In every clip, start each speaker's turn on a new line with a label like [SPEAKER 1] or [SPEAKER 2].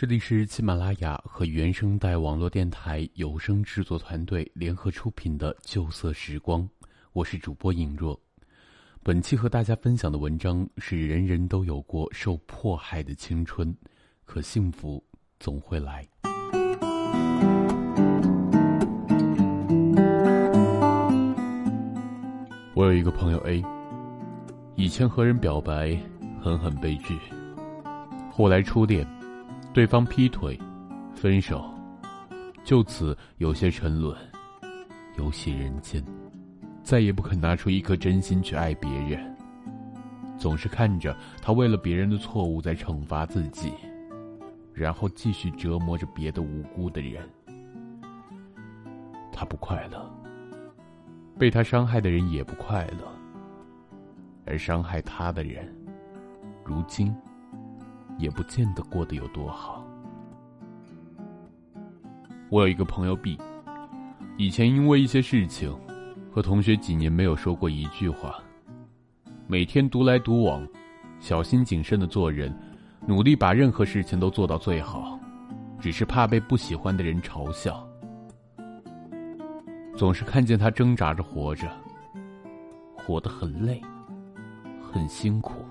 [SPEAKER 1] 这里是喜马拉雅和原声带网络电台有声制作团队联合出品的《旧色时光》，我是主播尹若。本期和大家分享的文章是：人人都有过受迫害的青春，可幸福总会来。我有一个朋友 A，以前和人表白，狠狠被拒，后来初恋。对方劈腿，分手，就此有些沉沦，游戏人间，再也不肯拿出一颗真心去爱别人。总是看着他为了别人的错误在惩罚自己，然后继续折磨着别的无辜的人。他不快乐，被他伤害的人也不快乐，而伤害他的人，如今。也不见得过得有多好。我有一个朋友 B，以前因为一些事情，和同学几年没有说过一句话，每天独来独往，小心谨慎的做人，努力把任何事情都做到最好，只是怕被不喜欢的人嘲笑。总是看见他挣扎着活着，活得很累，很辛苦。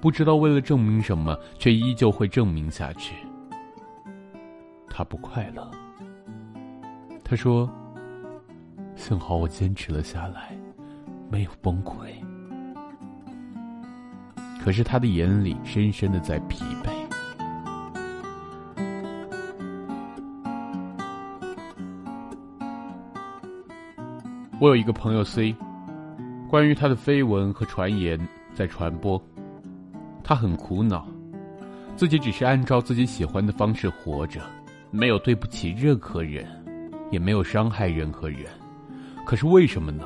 [SPEAKER 1] 不知道为了证明什么，却依旧会证明下去。他不快乐。他说：“幸好我坚持了下来，没有崩溃。”可是他的眼里深深的在疲惫。我有一个朋友 C，关于他的绯闻和传言在传播。他很苦恼，自己只是按照自己喜欢的方式活着，没有对不起任何人，也没有伤害任何人。可是为什么呢？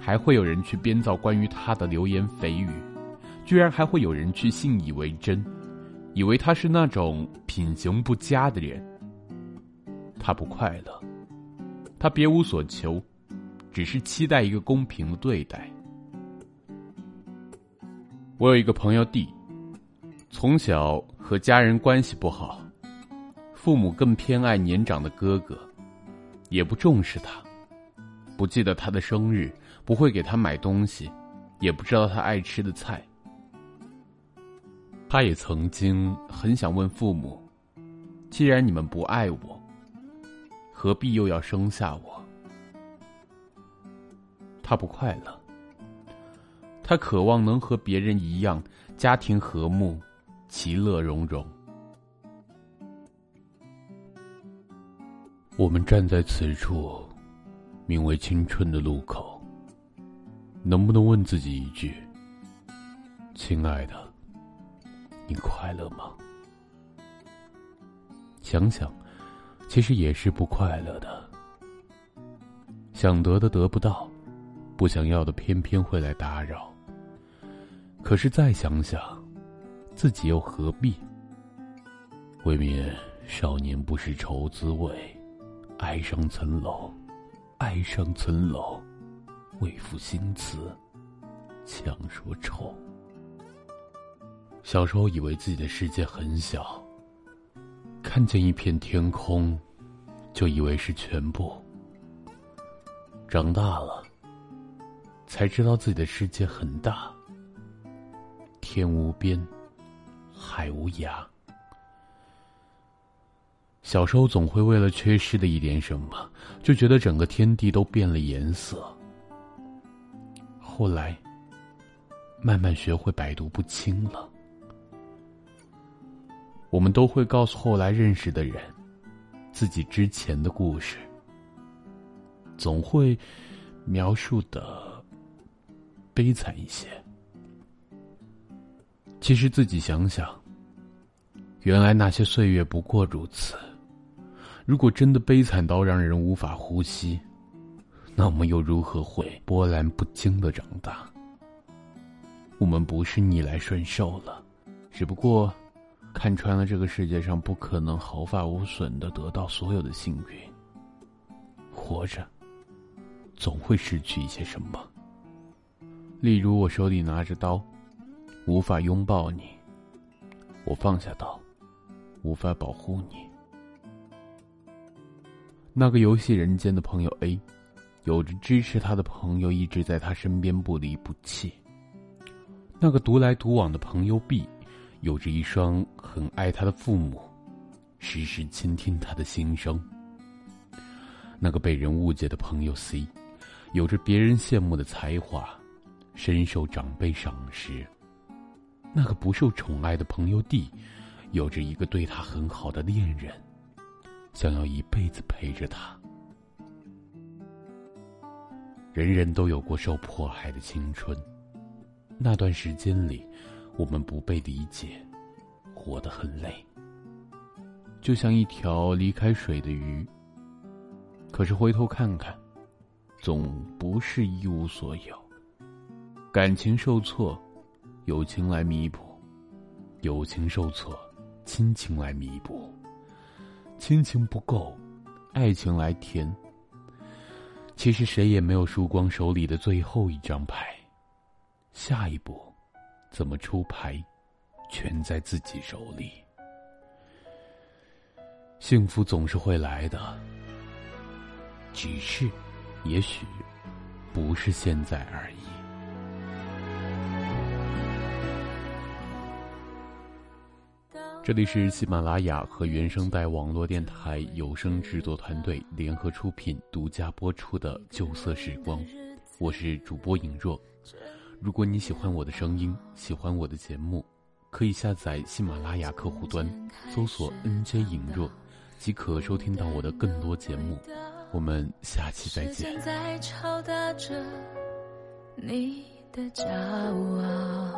[SPEAKER 1] 还会有人去编造关于他的流言蜚语，居然还会有人去信以为真，以为他是那种品行不佳的人。他不快乐，他别无所求，只是期待一个公平的对待。我有一个朋友弟，从小和家人关系不好，父母更偏爱年长的哥哥，也不重视他，不记得他的生日，不会给他买东西，也不知道他爱吃的菜。他也曾经很想问父母：既然你们不爱我，何必又要生下我？他不快乐。他渴望能和别人一样，家庭和睦，其乐融融。我们站在此处，名为青春的路口。能不能问自己一句：亲爱的，你快乐吗？想想，其实也是不快乐的。想得的得不到，不想要的偏偏会来打扰。可是再想想，自己又何必？未免少年不识愁滋味，爱上层楼，爱上层楼，为赋新词强说愁。小时候以为自己的世界很小，看见一片天空，就以为是全部。长大了，才知道自己的世界很大。天无边，海无涯。小时候总会为了缺失的一点什么，就觉得整个天地都变了颜色。后来，慢慢学会百毒不侵了。我们都会告诉后来认识的人，自己之前的故事，总会描述的悲惨一些。其实自己想想，原来那些岁月不过如此。如果真的悲惨到让人无法呼吸，那我们又如何会波澜不惊的长大？我们不是逆来顺受了，只不过看穿了这个世界上不可能毫发无损的得到所有的幸运。活着，总会失去一些什么。例如，我手里拿着刀。无法拥抱你，我放下刀，无法保护你。那个游戏人间的朋友 A，有着支持他的朋友一直在他身边不离不弃。那个独来独往的朋友 B，有着一双很爱他的父母，时时倾听他的心声。那个被人误解的朋友 C，有着别人羡慕的才华，深受长辈赏识。那个不受宠爱的朋友弟有着一个对他很好的恋人，想要一辈子陪着他。人人都有过受迫害的青春，那段时间里，我们不被理解，活得很累，就像一条离开水的鱼。可是回头看看，总不是一无所有。感情受挫，友情来弥补；友情受挫，亲情来弥补；亲情不够，爱情来填。其实谁也没有输光手里的最后一张牌，下一步怎么出牌，全在自己手里。幸福总是会来的。只是，也许，不是现在而已。这里是喜马拉雅和原声带网络电台有声制作团队联合出品、独家播出的《旧色时光》，我是主播尹若。如果你喜欢我的声音，喜欢我的节目，可以下载喜马拉雅客户端，搜索 “nj 尹若”，即可收听到我的更多节目。我们下期再见
[SPEAKER 2] 在敲打着你的骄傲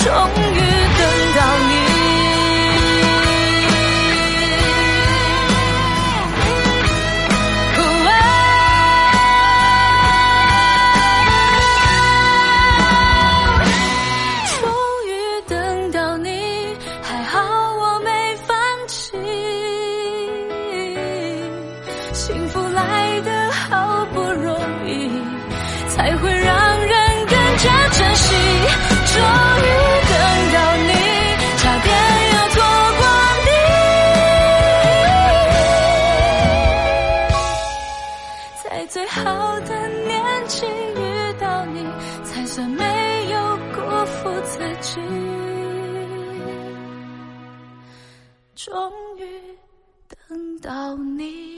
[SPEAKER 2] 中。到你。